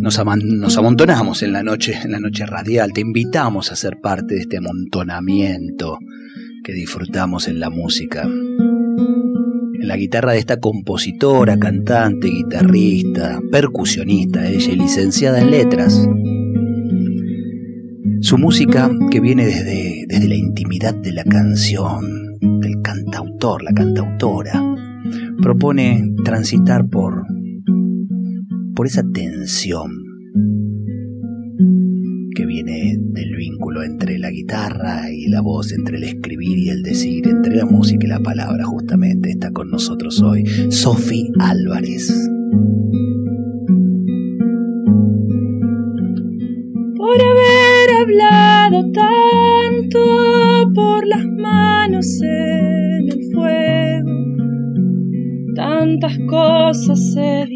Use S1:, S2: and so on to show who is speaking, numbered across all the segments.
S1: nos, amontonamos en la noche, en la noche radial. Te invitamos a ser parte de este amontonamiento que disfrutamos en la música. En la guitarra de esta compositora, cantante, guitarrista, percusionista, ella y licenciada en letras. Su música que viene desde, desde la intimidad de la canción, del cantautor, la cantautora, propone transitar por por esa tensión que viene del vínculo entre la guitarra y la voz, entre el escribir y el decir, entre la música y la palabra, justamente está con nosotros hoy Sofi Álvarez.
S2: Por haber hablado tanto por las manos en el fuego, tantas cosas se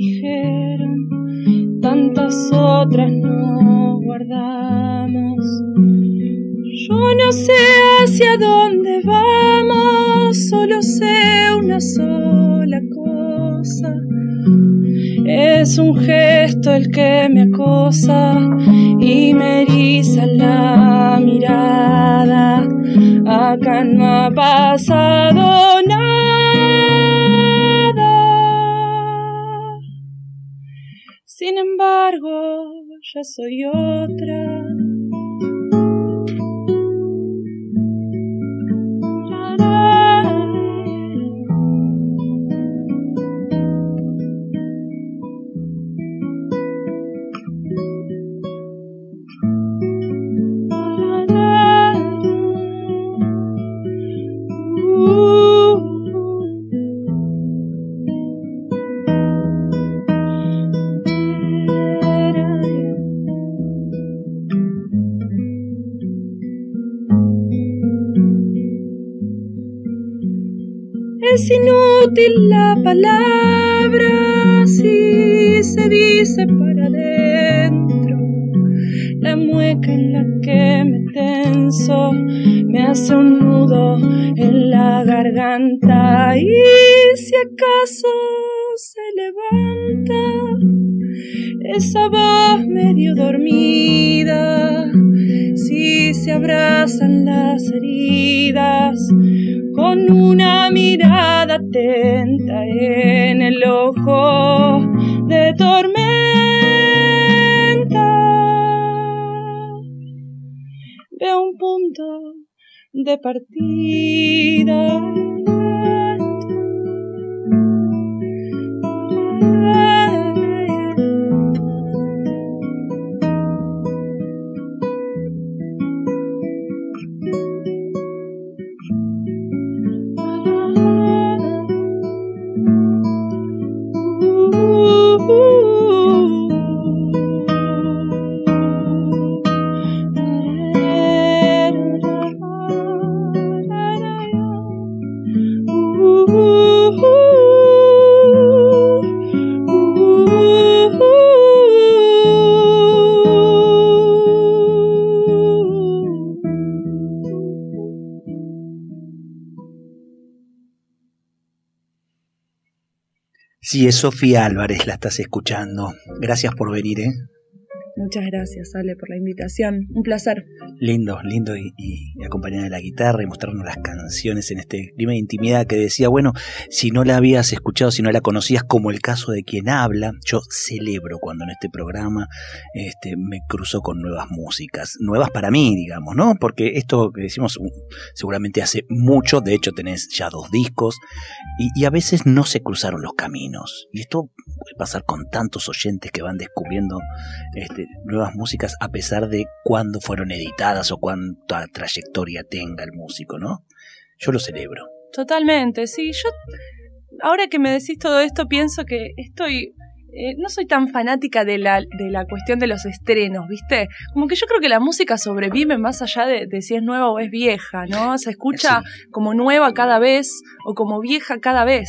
S2: Yo no sé hacia dónde vamos, solo sé una sola cosa. Es un gesto el que me acosa y me eriza la mirada. Acá no ha pasado nada. Sin embargo, ya soy otra. Inútil la palabra si se dice para adentro. La mueca en la que me tenso me hace un nudo en la garganta y si acaso se levanta esa voz medio dormida, si se abrazan las heridas con una mirada atenta en el ojo de tormenta. Veo un punto de partida.
S1: Sí, es Sofía Álvarez, la estás escuchando. Gracias por venir, ¿eh?
S2: Muchas gracias, Ale, por la invitación. Un placer.
S1: Lindo, lindo y, y, acompañada de la guitarra y mostrarnos las canciones en este clima de intimidad que decía, bueno, si no la habías escuchado, si no la conocías, como el caso de quien habla, yo celebro cuando en este programa este, me cruzo con nuevas músicas, nuevas para mí, digamos, ¿no? Porque esto que decimos uh, seguramente hace mucho, de hecho tenés ya dos discos y, y a veces no se cruzaron los caminos. Y esto puede pasar con tantos oyentes que van descubriendo este, nuevas músicas a pesar de cuándo fueron editadas o cuánta trayectoria tenga el músico, ¿no? Yo lo celebro.
S2: Totalmente, sí. Yo, ahora que me decís todo esto, pienso que estoy eh, no soy tan fanática de la, de la cuestión de los estrenos, ¿viste? Como que yo creo que la música sobrevive más allá de, si es nueva o es vieja, ¿no? Se escucha como nueva cada vez o como vieja cada vez.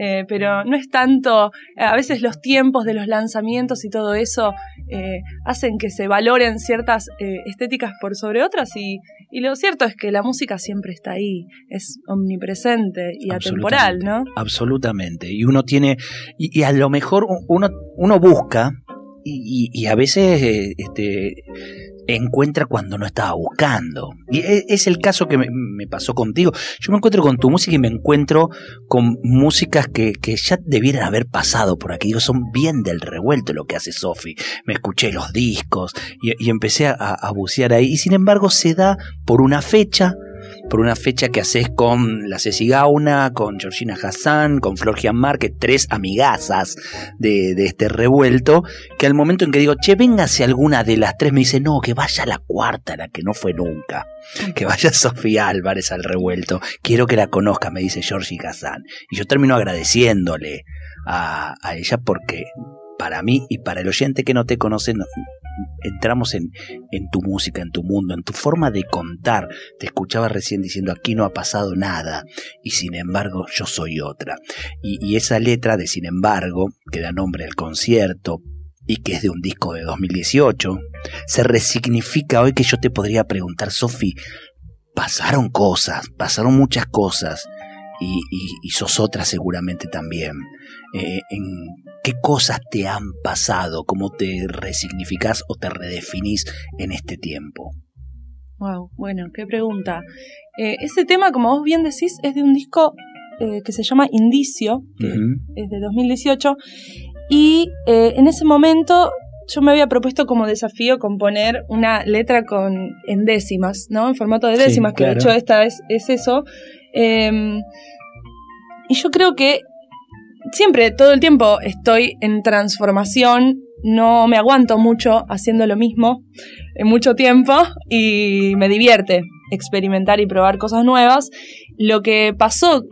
S2: Eh, pero no es tanto, a veces los tiempos de los lanzamientos y todo eso eh, hacen que se valoren ciertas estéticas por sobre otras y, y lo cierto es que la música siempre está ahí, es omnipresente y atemporal, ¿no?
S1: Absolutamente. Y uno tiene, y, a lo mejor uno, uno busca, y, a veces eh, este, encuentra cuando no estaba buscando. Y e, es el caso que me, pasó contigo. Yo me encuentro con tu música y me encuentro con músicas que, ya debieran haber pasado por aquí. Digo, son bien del revuelto lo que hace Sofi. Me escuché los discos y, empecé a, a bucear ahí. Y sin embargo se da por una fecha por una fecha que haces con la Ceci Gauna, con Georgina Hassan, con Flor Gianmarque, tres amigazas de, este revuelto, que al momento en que digo, che, véngase alguna de las tres, me dice, no, que vaya la cuarta, la que no fue nunca. Que vaya Sofía Álvarez al revuelto. Quiero que la conozca, me dice Georgie Hassan. Y yo termino agradeciéndole a, a ella porque para mí y para el oyente que no te conoce, entramos en, tu música, en tu mundo, en tu forma de contar. Te escuchaba recién diciendo aquí no ha pasado nada y sin embargo yo soy otra. Y, y esa letra de sin embargo, que da nombre al concierto y que es de un disco de 2018, se resignifica hoy que yo te podría preguntar, Sofi, pasaron cosas, pasaron muchas cosas y, y, sos otra seguramente también. Eh, en qué cosas te han pasado, cómo te resignificás o te redefinís en este tiempo.
S2: Wow, bueno, qué pregunta. Eh, ese tema, como vos bien decís, es de un disco eh, que se llama Indicio, que es de 2018, y en ese momento yo me había propuesto como desafío componer una letra con en décimas, ¿no? En formato de décimas, que de hecho esta es, es eso. Em, y yo creo que siempre, todo el tiempo estoy en transformación, no me aguanto mucho haciendo lo mismo en mucho tiempo y me divierte experimentar y probar cosas nuevas. Lo que pasó,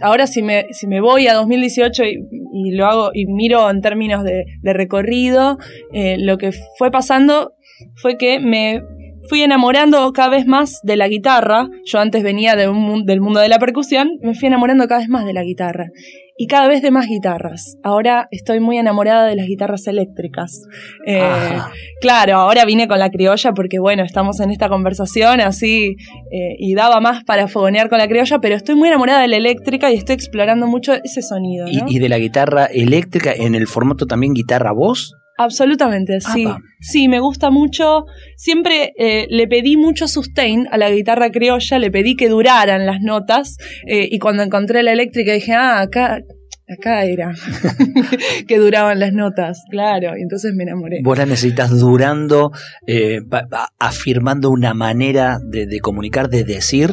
S2: ahora si me, si me voy a 2018 y, lo hago y miro en términos de, recorrido, eh, lo que fue pasando fue que me fui enamorando cada vez más de la guitarra. Yo antes venía de un, del mundo de la percusión, me fui enamorando cada vez más de la guitarra. Y cada vez de más guitarras. Ahora estoy muy enamorada de las guitarras eléctricas. Eh, claro, ahora vine con la criolla porque, bueno, estamos en esta conversación así eh, y daba más para fogonear con la criolla, pero estoy muy enamorada de la eléctrica y estoy explorando mucho ese sonido.
S1: ¿Y, de la guitarra eléctrica en el formato también guitarra-voz?
S2: Absolutamente, sí. Sí, me gusta mucho. Siempre eh, le pedí mucho sustain a la guitarra criolla, le pedí que duraran las notas eh, y cuando encontré la eléctrica dije, ah, acá, acá era que duraban las notas, claro, y entonces me enamoré.
S1: Vos la necesitas durando, eh, afirmando una manera de, de comunicar, de decir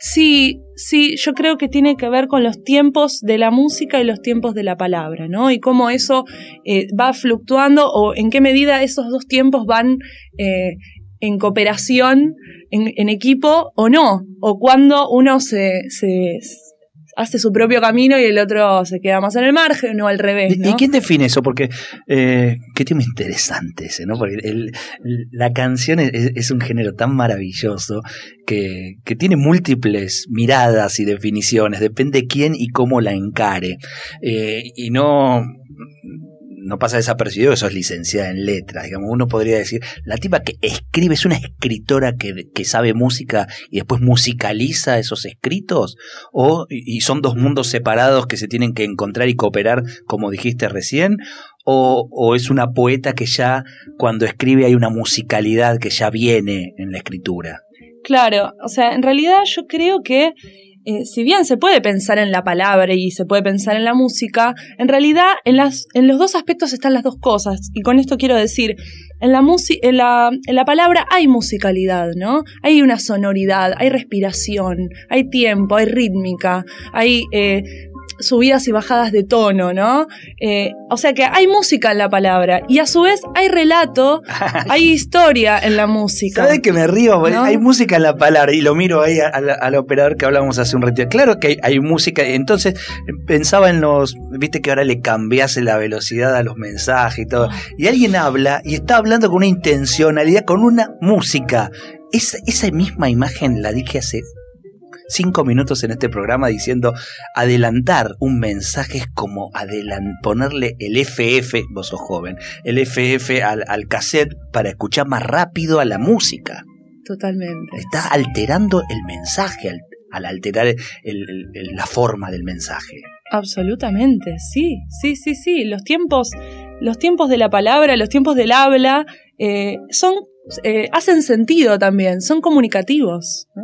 S2: Sí, sí, yo creo que tiene que ver con los tiempos de la música y los tiempos de la palabra, ¿no? Y cómo eso eh, va fluctuando o en qué medida esos dos tiempos van eh, en cooperación, en, equipo o no, o cuando uno se, se, hace su propio camino y el otro se queda más en el margen o al revés.
S1: ¿Y quién define eso? Porque eh, qué tema interesante ese, ¿no? Porque la canción es, un género tan maravilloso que, que, tiene múltiples miradas y definiciones, depende quién y cómo la encare. Eh, y no no pasa desapercibido que sos licenciada en letras. Digamos, uno podría decir, la tipa que escribe es una escritora que, sabe música y después musicaliza esos escritos, o y son dos mundos separados que se tienen que encontrar y cooperar, como dijiste recién, o, o es una poeta que ya cuando escribe hay una musicalidad que ya viene en la escritura.
S2: Claro, o sea, en realidad yo creo que eh, si bien se puede pensar en la palabra y se puede pensar en la música, en realidad en, las, en los dos aspectos están las dos cosas. Y con esto quiero decir, en la, en la, en la palabra hay musicalidad, ¿no? Hay una sonoridad, hay respiración, hay tiempo, hay rítmica, hay... Eh, subidas y bajadas de tono, ¿no? Eh, o sea que hay música en la palabra y a su vez hay relato, hay historia en la música.
S1: ¿Sabes que me río? Hay música en la palabra y lo miro ahí al, operador que hablábamos hace un ratito. Claro que hay, música, entonces pensaba en los, viste que ahora le cambiase la velocidad a los mensajes y todo. Y alguien habla y está hablando con una intencionalidad, con una música. esa misma imagen la dije hace cinco minutos en este programa diciendo adelantar un mensaje es como ponerle el FF, vos sos joven, el FF al, cassette para escuchar más rápido a la música.
S2: Totalmente.
S1: Está alterando el mensaje al, alterar la forma del mensaje.
S2: Absolutamente, sí, sí, sí, sí. Los tiempos, los tiempos de la palabra, los tiempos del habla, eh, son, eh, hacen sentido también, son comunicativos. ¿no?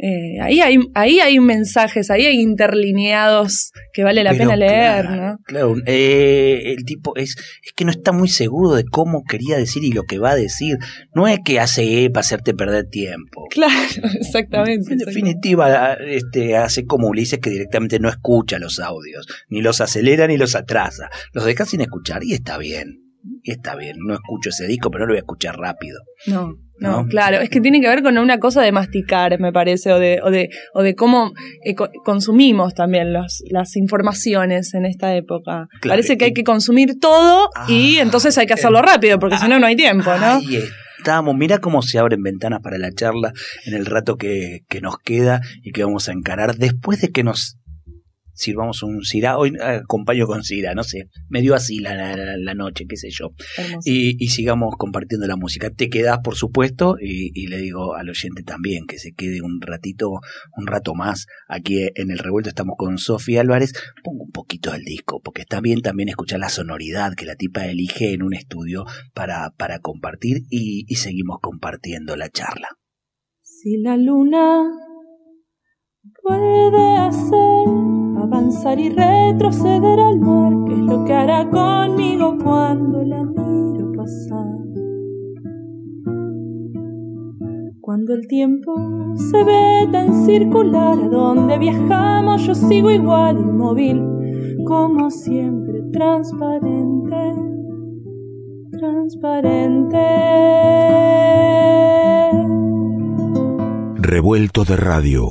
S2: Eh, ahí, hay, ahí hay mensajes, ahí hay interlineados que vale la pena leer, ¿no?
S1: Claro, eh, el tipo es, es que no está muy seguro de cómo quería decir y lo que va a decir. No es que hace e para hacerte perder tiempo.
S2: Claro, exactamente.
S1: En definitiva, este, hace como Ulises que directamente no escucha los audios, ni los acelera ni los atrasa. Los deja sin escuchar y está bien. Y está bien, no escucho ese disco, pero no lo voy a escuchar rápido.
S2: No, no, claro, es que tiene que ver con una cosa de masticar, me parece, o de, o de, o de cómo eh, consumimos también los, las informaciones en esta época. parece que hay que consumir todo y ah, entonces hay que hacerlo rápido, porque si no, no hay tiempo, ¿no?
S1: Ahí estamos, mira cómo se abren ventanas para la charla en el rato que, que nos queda y que vamos a encarar después de que nos sirvamos un Syrah, hoy acompaño con Syrah, no sé, me dio así la, la, noche, qué sé yo. Y, y, sigamos compartiendo la música. Te quedas, por supuesto, y, le digo al oyente también que se quede un ratito, un rato más aquí en el revuelto. Estamos con Sofía Álvarez. Pongo un poquito del disco, porque está bien también escuchar la sonoridad que la tipa elige en un estudio para, para compartir y, y seguimos compartiendo la charla.
S2: Si la luna puede hacer avanzar y retroceder al mar, que es lo que hará conmigo cuando la miro pasar. Cuando el tiempo se ve tan circular, a donde viajamos yo sigo igual, inmóvil, como siempre, transparente, transparente.
S3: Revuelto de radio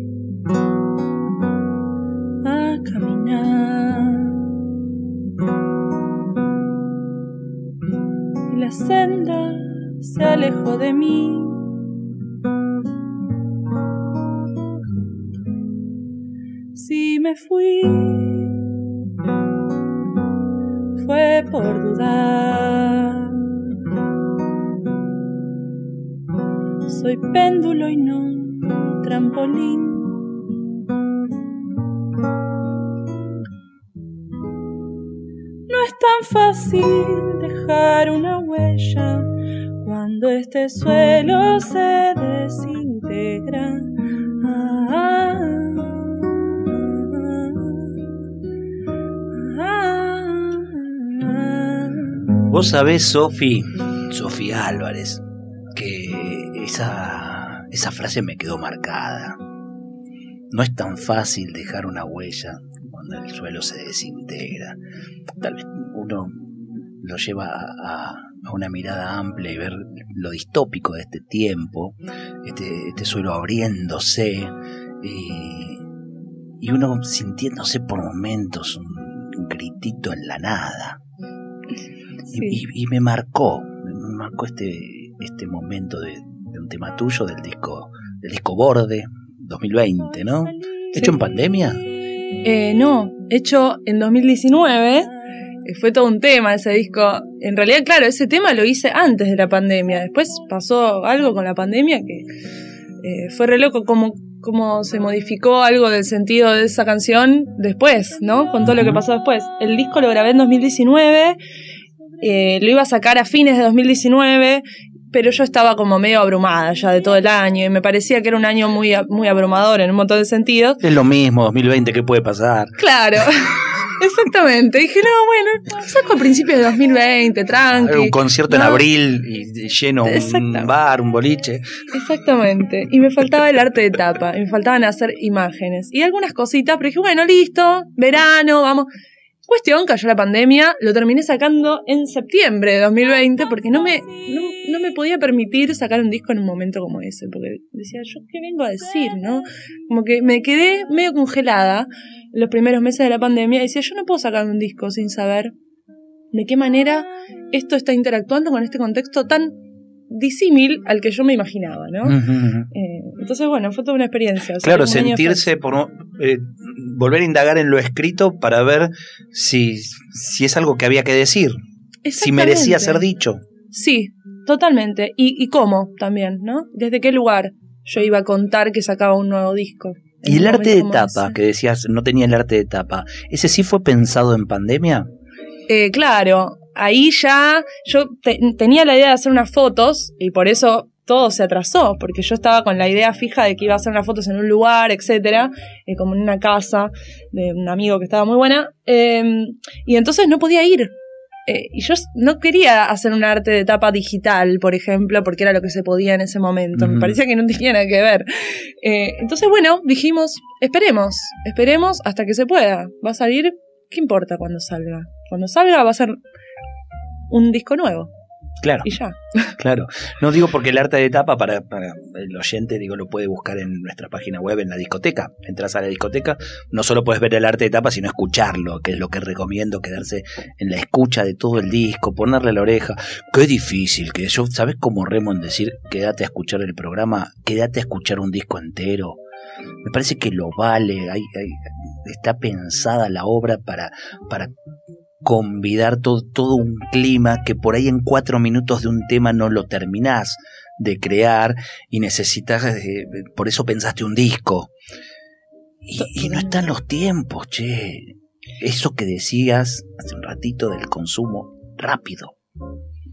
S2: y la senda se alejó de mí. Si me fui, fue por dudar. Soy péndulo y no trampolín. Tan fácil dejar una huella cuando este suelo se desintegra.
S1: Vos sabés, Sofi, Sofía Álvarez, que esa, esa frase me quedó marcada. No es tan fácil dejar una huella cuando el suelo se desintegra. Tal vez uno lo lleva a, una mirada amplia y ver lo distópico de este tiempo, este, este suelo abriéndose y, uno sintiéndose por momentos un, gritito en la nada. Y, me marcó, me marcó este, este momento de, un tema tuyo del disco, del disco Borde 2020, ¿no? ¿Hecho en pandemia?
S2: Eh, no, hecho en 2019 eh, fue todo un tema ese disco. En realidad, claro, ese tema lo hice antes de la pandemia. Después pasó algo con la pandemia que eh, fue re loco. Como cómo se modificó algo del sentido de esa canción después, ¿no? Con todo lo que pasó después. El disco lo grabé en 2019, eh, lo iba a sacar a fines de 2019 pero yo estaba como medio abrumada ya de todo el año y me parecía que era un año muy, muy abrumador en un montón de sentidos.
S1: Es lo mismo, 2020, ¿qué puede pasar?
S2: Claro. Exactamente. Dije, no, bueno, saco a principios de 2020, tranqui.
S1: Un concierto en abril y lleno un bar, un boliche.
S2: Exactamente. Y me faltaba el arte de tapa, y me faltaban hacer imágenes y algunas cositas, pero dije, bueno, listo, verano, vamos. Cuestión, cayó la pandemia, lo terminé sacando en septiembre de 2020 porque no me, no, me podía permitir sacar un disco en un momento como ese, porque decía, yo qué vengo a decir, ¿no? Como que me quedé medio congelada los primeros meses de la pandemia decía, yo no puedo sacar un disco sin saber de qué manera esto está interactuando con este contexto tan disímil al que yo me imaginaba, ¿no? Eh, entonces, bueno, fue toda una experiencia.
S1: claro, sentirse, por eh, volver a indagar en lo escrito para ver si, si es algo que había que decir, si merecía ser dicho.
S2: Sí, totalmente. Y, y cómo también, ¿no? ¿Desde qué lugar yo iba a contar que sacaba un nuevo disco?
S1: Y el arte de tapa, que decías, no tenía el arte de tapa, ¿ese sí fue pensado en pandemia?
S2: Eh, claro, ahí ya yo tenía la idea de hacer unas fotos y por eso todo se atrasó, porque yo estaba con la idea fija de que iba a hacer unas fotos en un lugar, etcétera, eh, como en una casa de un amigo que estaba muy buena, em, y entonces no podía ir. Eh, y yo no quería hacer un arte de tapa digital, por ejemplo, porque era lo que se podía en ese momento. Me parecía que no tenía nada que ver. Eh, entonces, bueno, dijimos, esperemos, esperemos hasta que se pueda. Va a salir, ¿qué importa cuando salga? Cuando salga va a ser un disco nuevo.
S1: Claro.
S2: Y ya.
S1: Claro. No digo porque el arte de tapa, para, el oyente, digo, lo puede buscar en nuestra página web, en la discoteca. Entras a la discoteca, no solo puedes ver el arte de tapa, sino escucharlo, que es lo que recomiendo, quedarse en la escucha de todo el disco, ponerle la oreja. Qué difícil que yo, ¿sabes cómo remo en decir quédate a escuchar el programa? Quédate a escuchar un disco entero. Me parece que lo vale, está pensada la obra para, para convidar todo, todo un clima que por ahí en cuatro minutos de un tema no lo terminás de crear y necesitas, eh, por eso pensaste un disco. Y, no están los tiempos, che. Eso que decías hace un ratito del consumo rápido.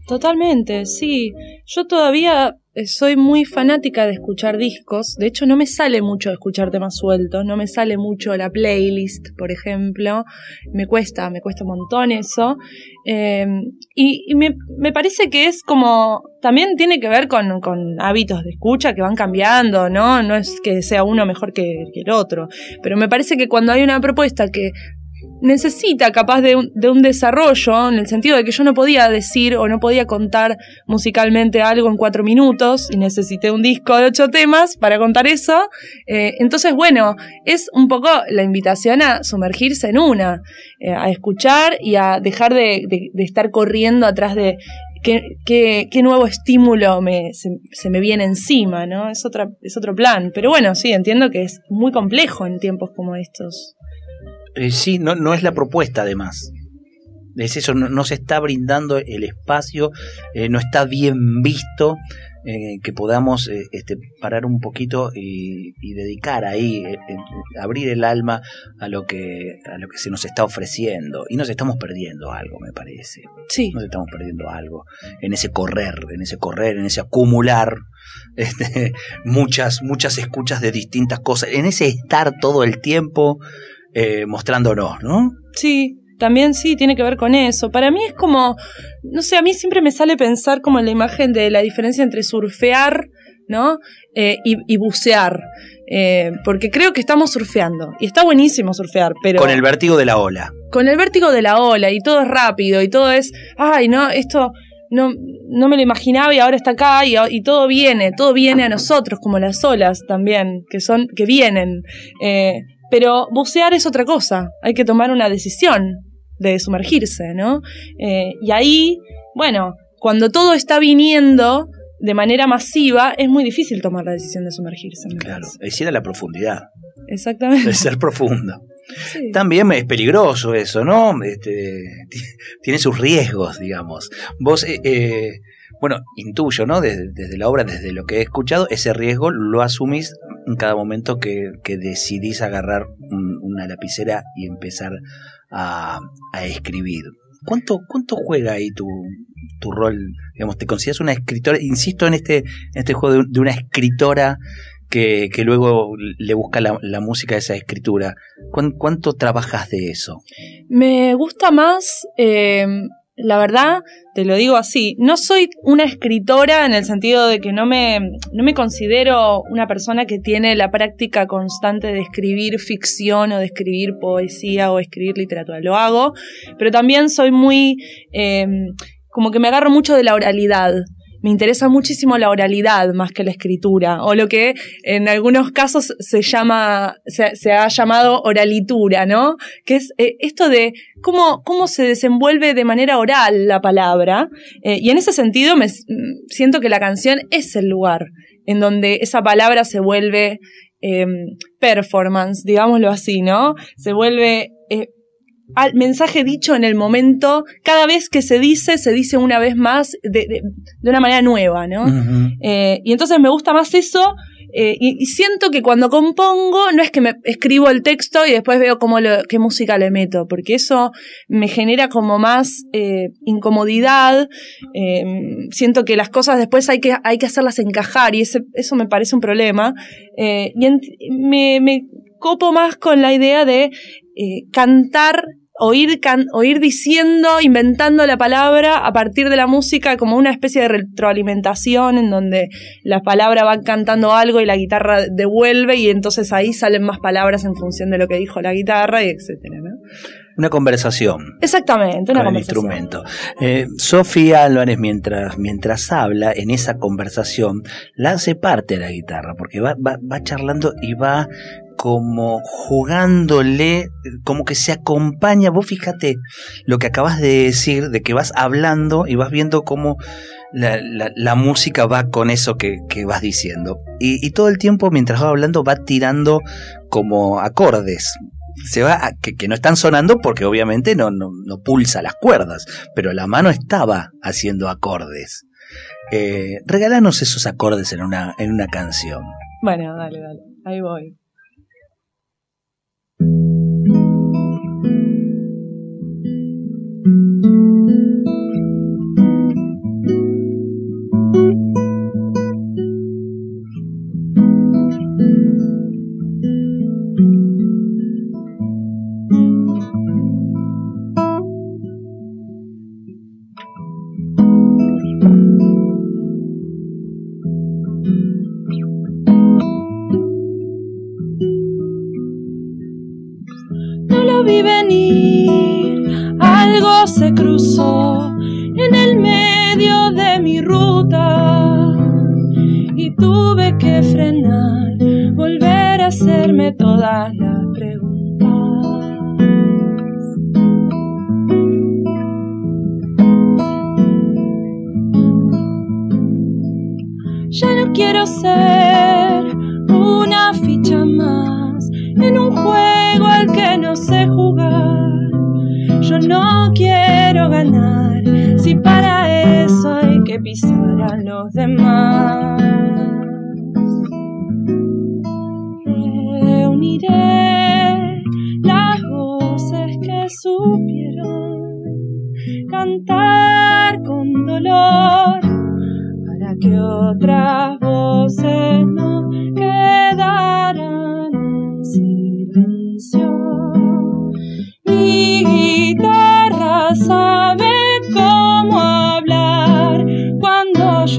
S2: Totalmente, sí. Yo todavía soy muy fanática de escuchar discos. De hecho, no me sale mucho escuchar temas sueltos. No me sale mucho la playlist, por ejemplo. Me cuesta, me cuesta un montón eso. Em, y, me, parece que es como. También tiene que ver con, hábitos de escucha que van cambiando, ¿no? No es que sea uno mejor que el otro. Pero me parece que cuando hay una propuesta que necesita capaz de un, de un, desarrollo, en el sentido de que yo no podía decir o no podía contar musicalmente algo en cuatro minutos y necesité un disco de ocho temas para contar eso. Eh, entonces, bueno, es un poco la invitación a sumergirse en una, eh, a escuchar y a dejar de, estar corriendo atrás de qué nuevo estímulo me, se, se, me viene encima, ¿no? Es, otra, es otro plan. Pero bueno, sí, entiendo que es muy complejo en tiempos como estos.
S1: Eh, sí, no, no es la propuesta además. Es eso, no, se está brindando el espacio, eh, no está bien visto eh, que podamos este, parar un poquito y, dedicar ahí, abrir el alma a lo, que, a lo que se nos está ofreciendo. Y nos estamos perdiendo algo, me parece.
S2: Sí.
S1: Nos estamos perdiendo algo en ese correr, en ese correr, en ese acumular este, muchas, muchas escuchas de distintas cosas, en ese estar todo el tiempo eh, mostrándonos, ¿no?
S2: Sí, también sí, tiene que ver con eso. Para mí es como, no sé, a mí siempre me sale pensar como en la imagen de la diferencia entre surfear, ¿no? Eh, y, bucear. Eh, porque creo que estamos surfeando. Y está buenísimo surfear, pero...
S1: Con el vértigo de la ola.
S2: Con el vértigo de la ola, y todo es rápido, y todo es, ay, no, esto no, no me lo imaginaba y ahora está acá, y, y todo viene, todo viene a nosotros, como las olas también, que son, que vienen. Eh, pero bucear es otra cosa, hay que tomar una decisión de sumergirse, ¿no? Eh, y ahí, bueno, cuando todo está viniendo de manera masiva, es muy difícil tomar la decisión de sumergirse.
S1: claro, es ir a la profundidad.
S2: Exactamente.
S1: Es ser profundo. También es peligroso eso, ¿no? Este, tiene sus riesgos, digamos. Vos, eh, eh, bueno, intuyo, ¿no? Desde, desde, la obra, desde lo que he escuchado, ese riesgo lo asumís en cada momento que, decidís agarrar una lapicera y empezar a, escribir. ¿Cuánto, ¿Cuánto juega ahí tu, tu rol? Digamos, ¿te consideras una escritora? Insisto en este, este juego de, una escritora que, luego le busca la, música de esa escritura. ¿Cuánto, trabajas de eso?
S2: Me gusta más eh, la verdad, te lo digo así, no soy una escritora en el sentido de que no me, no me considero una persona que tiene la práctica constante de escribir ficción o de escribir poesía o escribir literatura. Lo hago, pero también soy muy... Eh, como que me agarro mucho de la oralidad me interesa muchísimo la oralidad más que la escritura, o lo que en algunos casos se llama, se, ha llamado oralitura, ¿no? Que es eh, esto de cómo, cómo se desenvuelve de manera oral la palabra. Eh, y en ese sentido me siento que la canción es el lugar en donde esa palabra se vuelve em, performance, digámoslo así, ¿no? Se vuelve eh, al mensaje dicho en el momento, cada vez que se dice, se dice una vez más de, una manera nueva, ¿no? Eh, y entonces me gusta más eso. Eh, y, siento que cuando compongo no es que me escribo el texto y después veo cómo qué música le meto, porque eso me genera como más eh, incomodidad. siento que las cosas después hay que, hay que hacerlas encajar y ese, eso me parece un problema. y me, me, copo más con la idea de cantar oír, oír diciendo, inventando la palabra a partir de la música como una especie de retroalimentación en donde la palabra va cantando algo y la guitarra devuelve y entonces ahí salen más palabras en función de lo que dijo la guitarra y etcétera,
S1: Una conversación.
S2: Exactamente,
S1: una con El instrumento. Eh, Sofía Álvarez, mientras, mientras habla en esa conversación, la hace parte de la guitarra, porque va, va, va charlando y va como jugándole, como que se acompaña. Vos fíjate lo que acabas de decir, de que vas hablando y vas viendo cómo la, música va con eso que, vas diciendo. Y, todo el tiempo, mientras va hablando, va tirando como acordes. Se va que, no están sonando porque obviamente no, no, pulsa las cuerdas, pero la mano estaba haciendo acordes. Eh, regálanos esos acordes en una, en una canción.
S2: Bueno, dale, dale. Ahí voy. thank you. se cruzó en el medio de mi ruta y tuve que frenar, volver a hacerme todas las preguntas. Ya no quiero ser una ficha más en un juego al que no sé jugar demás. Reuniré las voces que supieron cantar con dolor para que otras voces no quedaran en silencio. Mi guitarra sabe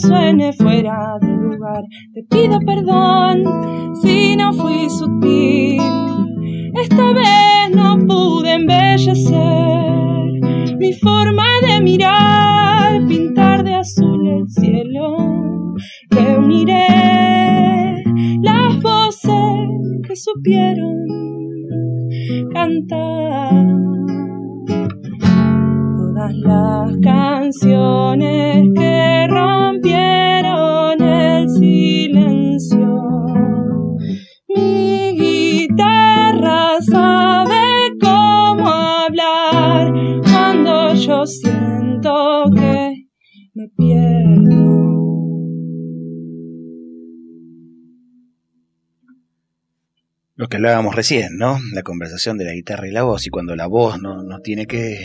S2: suene fuera de lugar. Te pido perdón si no fui sutil. Esta vez no pude embellecer mi forma de mirar, pintar de azul el cielo reuniré las voces que supieron cantar todas las canciones que
S1: Lo que hablábamos recién, ¿no? La conversación de la guitarra y la voz, y cuando la voz no, no tiene que,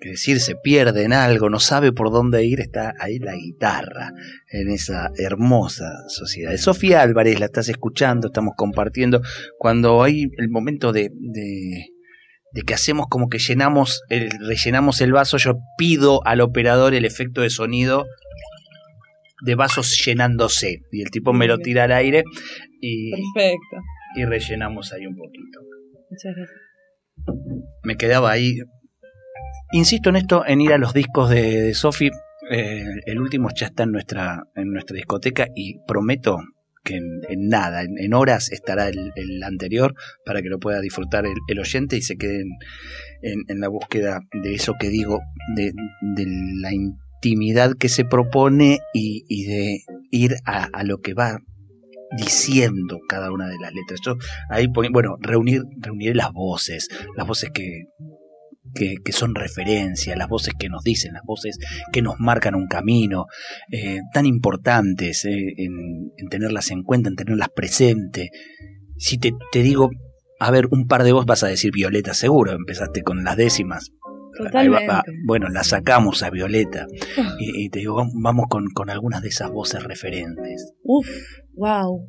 S1: que decir, se pierde en algo, no sabe por dónde ir, está ahí la guitarra, en esa hermosa sociedad. Sofía Álvarez, la estás escuchando, estamos compartiendo, cuando hay el momento de, de, de que hacemos como que llenamos el, rellenamos el vaso, yo pido al operador el efecto de sonido de vasos llenándose, y el tipo me lo tira al aire y
S2: Perfecto.
S1: Y rellenamos ahí un poquito.
S2: Muchas gracias.
S1: Me quedaba ahí. Insisto en esto, en ir a los discos de, de Sofi. Eh, el último ya está en nuestra, en nuestra discoteca y prometo que en, en nada, en, en horas estará el, el anterior para que lo pueda disfrutar el, el oyente y se quede en, en- en la búsqueda de eso que digo, de, de la intimidad que se propone y, y de ir a, a lo que va diciendo cada una de las letras. Yo ahí bueno, reunir, reunir las voces, las voces que, que, son referencia, las voces que nos dicen, las voces que nos marcan un camino, eh, tan importantes eh, en, en tenerlas en cuenta, en tenerlas presente. Si te, te digo, a ver, un par de voz vas a decir Violeta seguro, empezaste con las décimas. Va- va. Bueno, la sacamos a Violeta y, y te digo, vam- vamos con, con algunas de esas voces referentes.
S2: Uf, wow.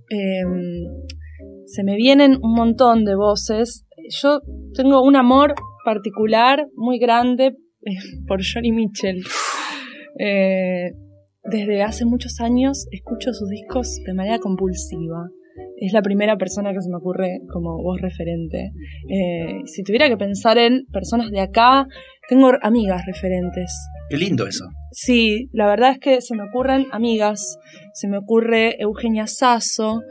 S2: se me vienen un montón de voces. Yo tengo un amor particular muy grande eh, por Johnny Mitchell. Eh, desde hace muchos años escucho sus discos de manera compulsiva. Es la primera persona que se me ocurre como voz referente. Eh, si tuviera que pensar en personas de acá, tengo amigas referentes.
S1: Qué lindo eso.
S2: Sí, la verdad es que se me ocurren amigas. Se me ocurre Eugenia Sasso.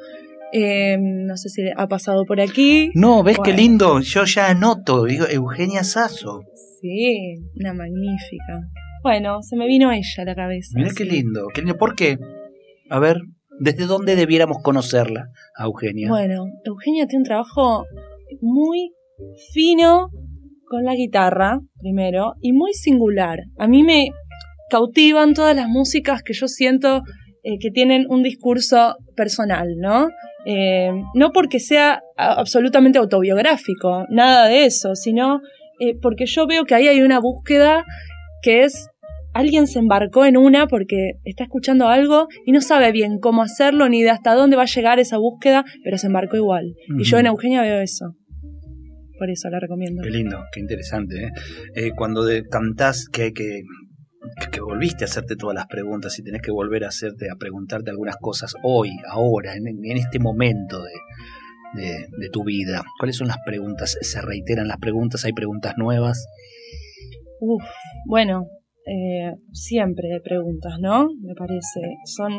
S2: eh, no sé si ha pasado por aquí.
S1: No, ¿ves qué lindo? Yo ya anoto, digo, Eugenia Sasso.
S2: Sí, una magnífica. Bueno, se me vino ella a la cabeza.
S1: Mira qué lindo, qué lindo. ¿Por qué? A ver, ¿desde dónde debiéramos conocerla, a Eugenia?
S2: Bueno, Eugenia tiene un trabajo muy fino con la guitarra, primero, y muy singular. A mí me cautivan todas las músicas que yo siento eh, que tienen un discurso personal, ¿no? Eh, no porque sea absolutamente autobiográfico, nada de eso, sino eh, porque yo veo que ahí hay una búsqueda que es alguien se embarcó en una porque está escuchando algo y no sabe bien cómo hacerlo ni de hasta dónde va a llegar esa búsqueda, pero se embarcó igual. Y yo en Eugenia veo eso. Por eso la recomiendo.
S1: Qué lindo, qué interesante. ¿eh? Eh, cuando de- cantás que hay que, que, que volviste a hacerte todas las preguntas y tenés que volver a hacerte, a preguntarte algunas cosas hoy, ahora, en, en este momento de, de, de tu vida. ¿Cuáles son las preguntas? ¿Se reiteran las preguntas? ¿Hay preguntas nuevas?
S2: Uf, bueno, eh, siempre hay preguntas, ¿no? Me parece. Son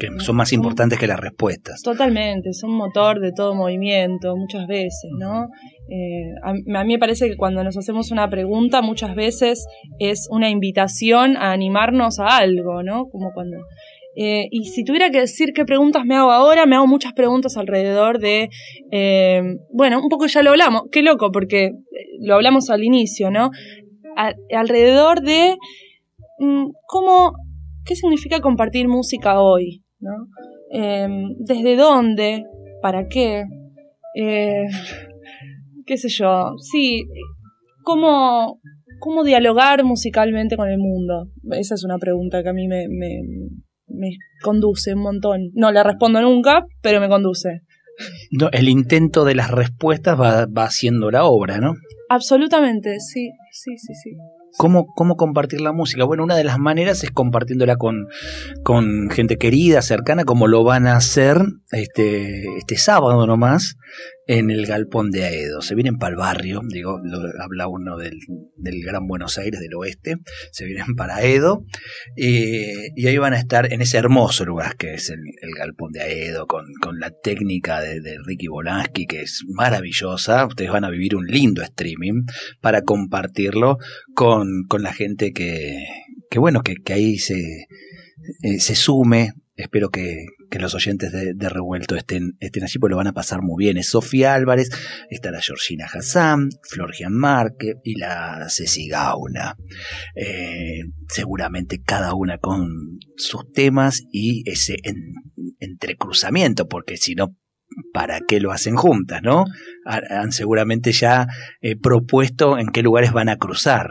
S1: Que son más importantes que las respuestas.
S2: Totalmente, son motor de todo movimiento, muchas veces, ¿no? Eh, a, a mí me parece que cuando nos hacemos una pregunta, muchas veces es una invitación a animarnos a algo, ¿no? Como cuando. eh, y si tuviera que decir qué preguntas me hago ahora, me hago muchas preguntas alrededor de. eh, bueno, un poco ya lo hablamos, qué loco, porque lo hablamos al inicio, ¿no? Alrededor de. mm, ¿Cómo ¿qué significa compartir música hoy? ¿no? Eh, ¿Desde dónde? ¿Para qué? Eh, ¿Qué sé yo? Sí, ¿cómo, ¿cómo dialogar musicalmente con el mundo? Esa es una pregunta que a mí me, me, me conduce un montón. No le respondo nunca, pero me conduce.
S1: No, el intento de las respuestas va, va haciendo la obra, ¿no?
S2: Absolutamente, sí, sí, sí, sí.
S1: ¿Cómo, ¿Cómo compartir la música? Bueno, una de las maneras es compartiéndola con, con gente querida, cercana, como lo van a hacer este, este sábado nomás, en el galpón de Aedo. Se vienen para el barrio, digo, habla uno del, Gran Buenos Aires, del oeste, se vienen para Aedo eh, y ahí van a estar en ese hermoso lugar que es el, galpón de Aedo, con, la técnica de, Ricky Bolansky, que es maravillosa. Ustedes van a vivir un lindo streaming para compartirlo con, la gente que, que bueno, que, ahí se, eh, se sume. Espero que, los oyentes de, Revuelto estén, estén allí, porque lo van a pasar muy bien. Es Sofía Álvarez, está la Georgina Hassan, Flor Gianmarque y la Ceci Gauna. Eh, seguramente cada una con sus temas y ese entrecruzamiento, porque si no, ¿para qué lo hacen juntas, no? Han seguramente ya eh, propuesto en qué lugares van a cruzar.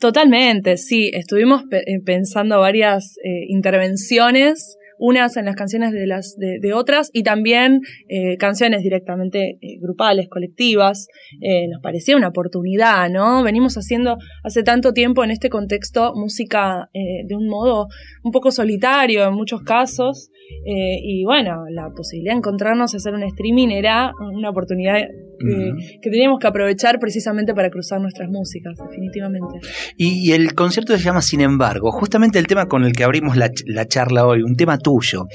S2: Totalmente, sí. Estuvimos eh, pensando varias intervenciones unas en las canciones de las de, otras y también eh, canciones directamente eh, grupales, colectivas. Eh, nos parecía una oportunidad, ¿no? Venimos haciendo hace tanto tiempo en este contexto música de un modo un poco solitario en muchos casos. Y bueno, la posibilidad de encontrarnos y hacer un streaming era una oportunidad que teníamos que aprovechar precisamente para cruzar nuestras músicas, definitivamente.
S1: Y, el concierto se llama Sin embargo, justamente el tema con el que abrimos la, la charla hoy, un tema tuyo.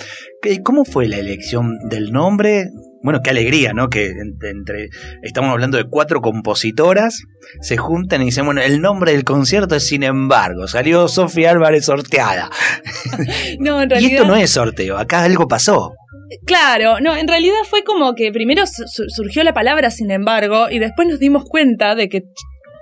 S1: ¿Cómo fue la elección del nombre? Bueno, qué alegría, ¿no? Que entre, estamos hablando de cuatro compositoras, se juntan y dicen, bueno, el nombre del concierto es Sin embargo, salió Sofía Álvarez sorteada. No, en realidad... Y esto no es sorteo, acá algo pasó.
S2: Claro, no, en realidad fue como que primero surgió la palabra sin embargo y después nos dimos cuenta de que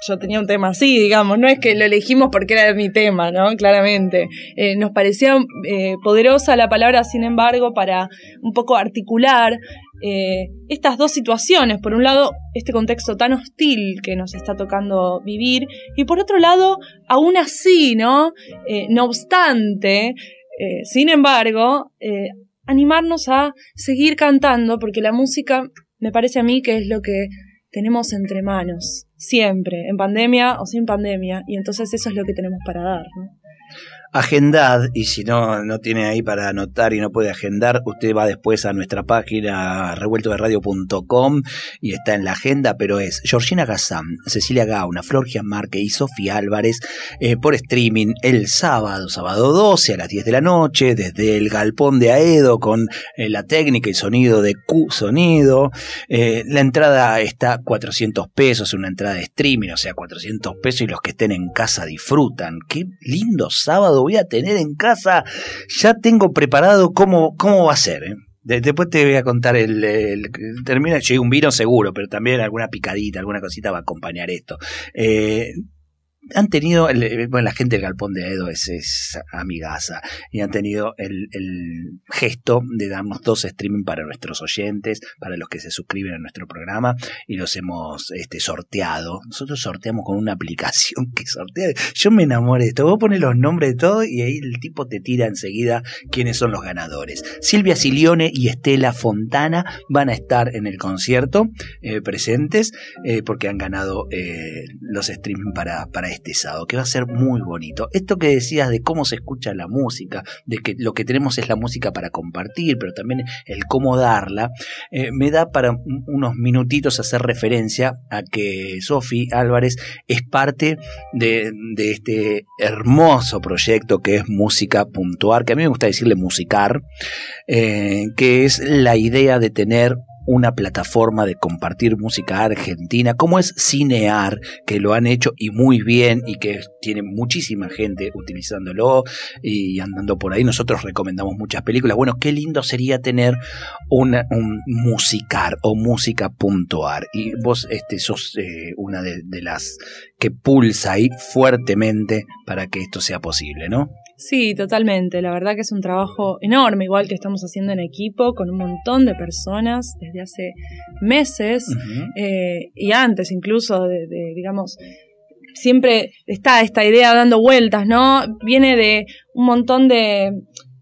S2: yo tenía un tema así, digamos, no es que lo elegimos porque era mi tema, ¿no? Claramente. Eh, nos parecía eh, poderosa la palabra, sin embargo, para un poco articular eh, estas dos situaciones. Por un lado, este contexto tan hostil que nos está tocando vivir, y por otro lado, aún así, ¿no? no obstante, sin embargo, animarnos a seguir cantando, porque la música me parece a mí que es lo que tenemos entre manos, siempre, en pandemia o sin pandemia, y entonces eso es lo que tenemos para dar. ¿no?
S1: Agendad y si no, no tiene ahí para anotar y no puede agendar, usted va después a nuestra página revueltoderadio.com y está en la agenda, pero es Georgina Gazán, Cecilia Gauna, Flor Marque y Sofía Álvarez eh, por streaming el sábado, sábado 12 a las 10 de la noche, desde el Galpón de Aedo con eh, la técnica y sonido de Q Sonido. Eh, la entrada está 400 pesos, una entrada de streaming, o sea, 400 pesos y los que estén en casa disfrutan. Qué lindo sábado voy a tener en casa, ya tengo preparado cómo, cómo va a ser. ¿eh? después te voy a contar el, el termina, un vino seguro, pero también alguna picadita, alguna cosita va a acompañar esto. Eh, han tenido, bueno, la gente del Galpón de Edo es, es amigaza y han tenido el, gesto de darnos dos streaming para nuestros oyentes, para los que se suscriben a nuestro programa y los hemos este, sorteado. Nosotros sorteamos con una aplicación que sortea. Yo me enamoré de esto. Vos pones los nombres de todo y ahí el tipo te tira enseguida quiénes son los ganadores. Silvia Silione y Estela Fontana van a estar en el concierto eh, presentes eh, porque han ganado eh, los streaming para, para este que va a ser muy bonito. Esto que decías de cómo se escucha la música, de que lo que tenemos es la música para compartir, pero también el cómo darla, eh, me da para unos minutitos hacer referencia a que Sofi Álvarez es parte de, este hermoso proyecto que es Música Puntuar, que a mí me gusta decirle musicar, eh, que es la idea de tener una plataforma de compartir música argentina, como es Cinear, que lo han hecho y muy bien y que tiene muchísima gente utilizándolo y andando por ahí. Nosotros recomendamos muchas películas. Bueno, qué lindo sería tener una, un musicar o música.ar. Y vos este, sos eh, una de, de las que pulsa ahí fuertemente para que esto sea posible, ¿no?
S2: Sí, totalmente. La verdad que es un trabajo enorme, igual que estamos haciendo en equipo, con un montón de personas desde hace meses eh, y antes incluso de, digamos, siempre está esta idea dando vueltas, ¿no? Viene de un montón de,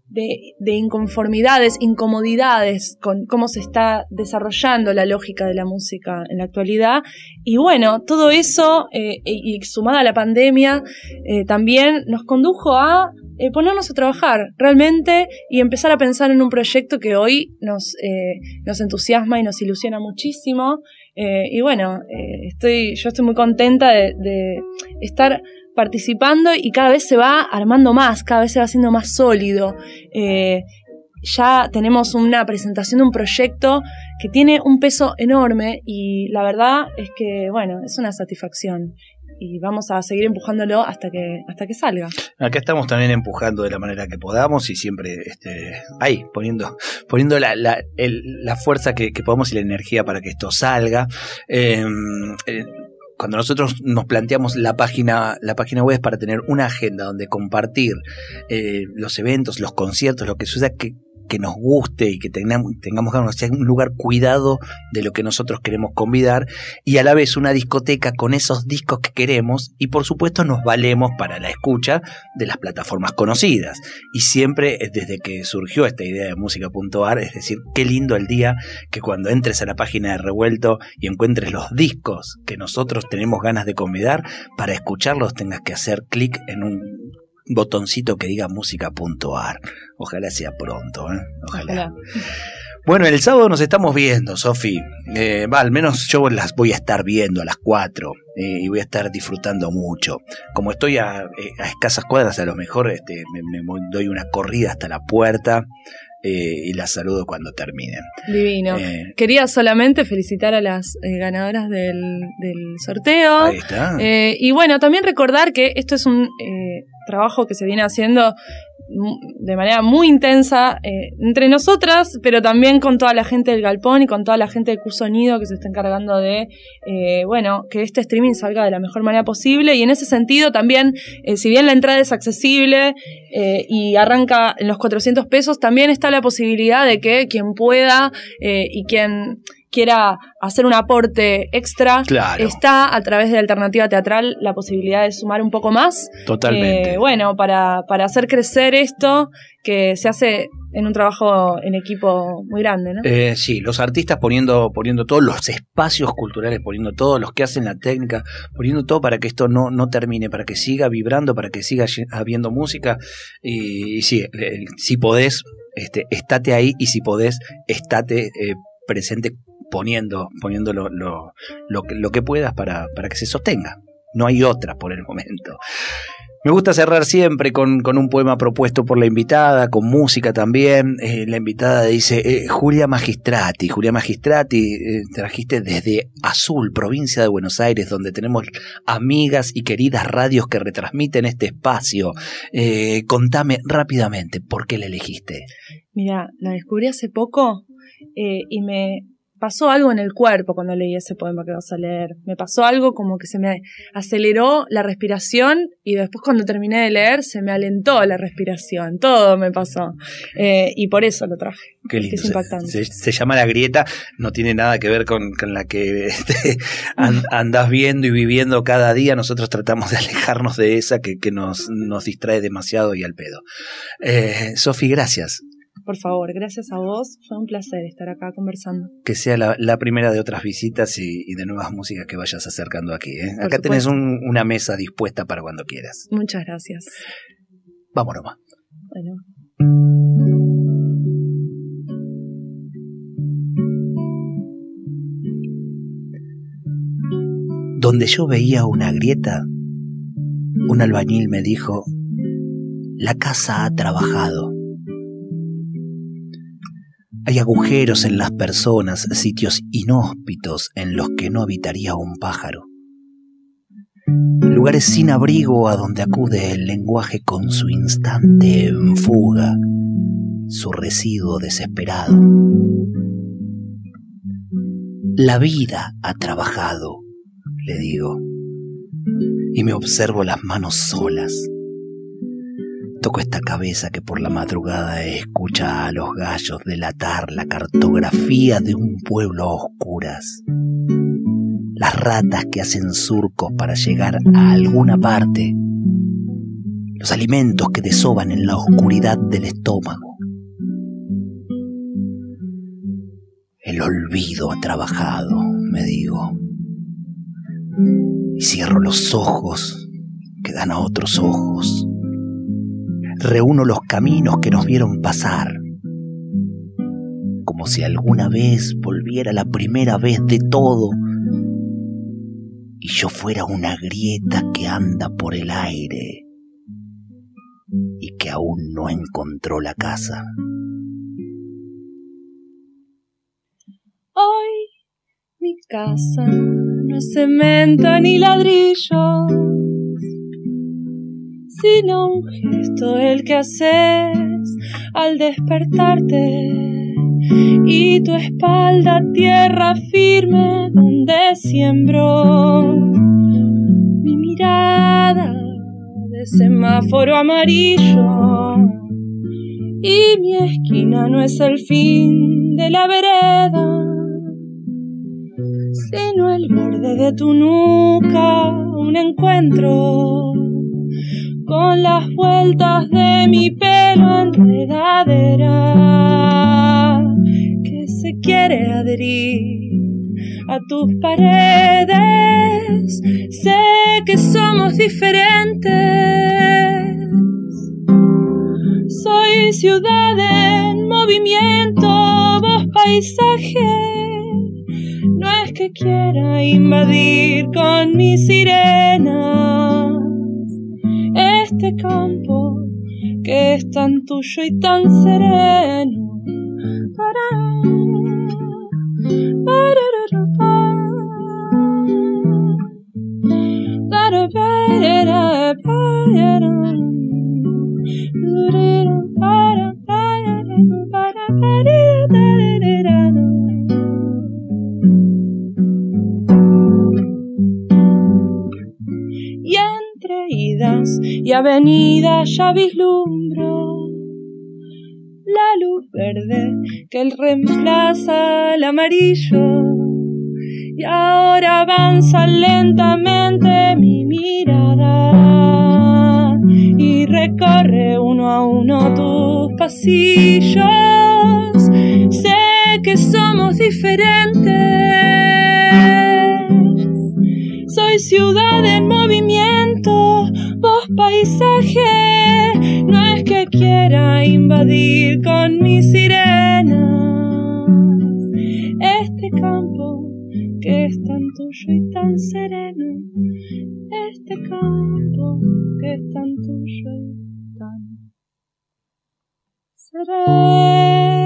S2: de, inconformidades, incomodidades con cómo se está desarrollando la lógica de la música en la actualidad. Y bueno, todo eso, eh, y sumada a la pandemia, eh, también nos condujo a eh, ponernos a trabajar realmente y empezar a pensar en un proyecto que hoy nos, eh, nos entusiasma y nos ilusiona muchísimo. y bueno, estoy, yo estoy muy contenta de estar participando y cada vez se va armando más, cada vez se va haciendo más sólido. ya tenemos una presentación de un proyecto que tiene un peso enorme y la verdad es que, bueno, es una satisfacción y vamos a seguir empujándolo hasta que, hasta que salga.
S1: Acá estamos también empujando de la manera que podamos y siempre este, ahí, poniendo, poniendo la, la, la fuerza que, que, podamos y la energía para que esto salga. Em, eh, cuando nosotros nos planteamos la página, la página web es para tener una agenda donde compartir eh, los eventos, los conciertos, lo que suceda, que, que nos guste y que tengamos, tengamos un lugar cuidado de lo que nosotros queremos convidar y a la vez una discoteca con esos discos que queremos y por supuesto nos valemos para la escucha de las plataformas conocidas. Y siempre desde que surgió esta idea de música.ar, es decir, qué lindo el día que cuando entres a la página de Revuelto y encuentres los discos que nosotros tenemos ganas de convidar, para escucharlos tengas que hacer clic en un botoncito que diga música.ar. Ojalá sea pronto, ¿eh? Ojalá. Bueno, el sábado nos estamos viendo, Sofi. Eh, va, al menos yo las voy a estar viendo a las 4 eh, y voy a estar disfrutando mucho. Como estoy a, escasas cuadras, a lo mejor este, me, doy una corrida hasta la puerta. y las saludo cuando terminen.
S2: Divino. Quería solamente felicitar a las ganadoras del, del, sorteo.
S1: Ahí está.
S2: y bueno, también recordar que esto es un trabajo que se viene haciendo de manera muy intensa eh, entre nosotras, pero también con toda la gente del Galpón y con toda la gente de Q Sonido que se está encargando de, eh, bueno, que este streaming salga de la mejor manera posible. Y en ese sentido también, eh, si bien la entrada es accesible y arranca en los 400 pesos, también está la posibilidad de que quien pueda y quien quiera hacer un aporte extra, está a través de Alternativa Teatral la posibilidad de sumar un poco más.
S1: Totalmente.
S2: Eh, bueno, para, para hacer crecer esto que se hace en un trabajo en equipo muy grande, ¿no?
S1: Eh, sí, los artistas poniendo, poniendo todos los espacios culturales, poniendo todos los que hacen la técnica, poniendo todo para que esto no, no termine, para que siga vibrando, para que siga habiendo música. Y, sí, si podés, este, estate ahí y si podés, estate eh, presente poniendo, poniendo lo, que puedas para, para que se sostenga. No hay otra por el momento. Me gusta cerrar siempre con, con, un poema propuesto por la invitada, con música también. Eh, la invitada dice, eh, Julia Magistrati, Julia Magistrati, eh, trajiste desde Azul, provincia de Buenos Aires, donde tenemos amigas y queridas radios que retransmiten este espacio. contame rápidamente, ¿por qué la elegiste?
S2: Mira, la descubrí hace poco y me pasó algo en el cuerpo cuando leí ese poema que vas a leer. Me pasó algo como que se me aceleró la respiración y después cuando terminé de leer se me alentó la respiración. Todo me pasó. Eh, y por eso lo traje.
S1: Qué lindo. Es impactante. Se, llama La Grieta, no tiene nada que ver con, la que este, andás viendo y viviendo cada día. Nosotros tratamos de alejarnos de esa que, nos, nos distrae demasiado y al pedo. Eh, Sofi, gracias.
S2: Por favor, gracias a vos. Fue un placer estar acá conversando.
S1: Que sea la, primera de otras visitas y, de nuevas músicas que vayas acercando aquí. ¿eh? Acá tenés una mesa dispuesta para cuando quieras.
S2: Muchas gracias.
S1: Vámonos más. Bueno. Donde yo veía una grieta, un albañil me dijo, la casa ha trabajado. Hay agujeros en las personas, sitios inhóspitos en los que no habitaría un pájaro. Lugares sin abrigo a donde acude el lenguaje con su instante en fuga, su residuo desesperado. La vida ha trabajado, le digo, y me observo las manos solas Toco esta cabeza que por la madrugada escucha a los gallos delatar la cartografía de un pueblo a oscuras. Las ratas que hacen surcos para llegar a alguna parte. Los alimentos que desoban en la oscuridad del estómago. El olvido ha trabajado, me digo. Y cierro los ojos que dan a otros ojos reúno los caminos que nos vieron pasar, como si alguna vez volviera la primera vez de todo y yo fuera una grieta que anda por el aire y que aún no encontró la casa.
S2: Hoy mi casa no es cemento ni ladrillo, sino un gesto el que haces al despertarte. Y tu espalda tierra firme donde siembro. Mi mirada de semáforo amarillo. Y mi esquina no es el fin de la vereda sino el borde de tu nuca un encuentro con las vueltas de mi pelo enredadera que se quiere adherir a tus paredes. Sé que somos diferentes. Soy ciudad en movimiento, vos paisaje. No es que quiera invadir con mi sirena este campo que es tan tuyo y tan sereno. Para, y avenida ya vislumbro la luz verde que él reemplaza el amarillo. Y ahora avanza lentamente mi mirada y recorre uno a uno tus pasillos. Sé que somos diferentes. Soy ciudad movimiento vos paisaje, no es que quiera invadir con mi sirena este campo que es tan tuyo y tan sereno, este campo que es tan tuyo y tan sereno.